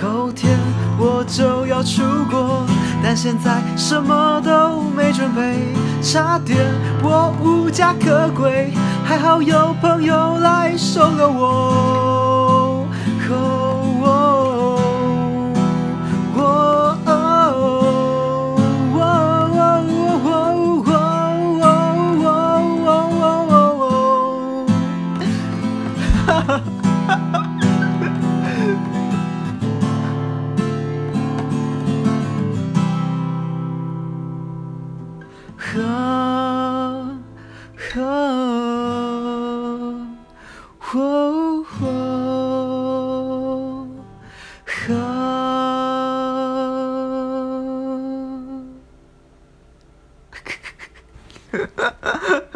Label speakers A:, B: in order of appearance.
A: 后天我就要出国，但现在什么都没准备，差点我无家可归，还好有朋友来收留我。哈哈哈哈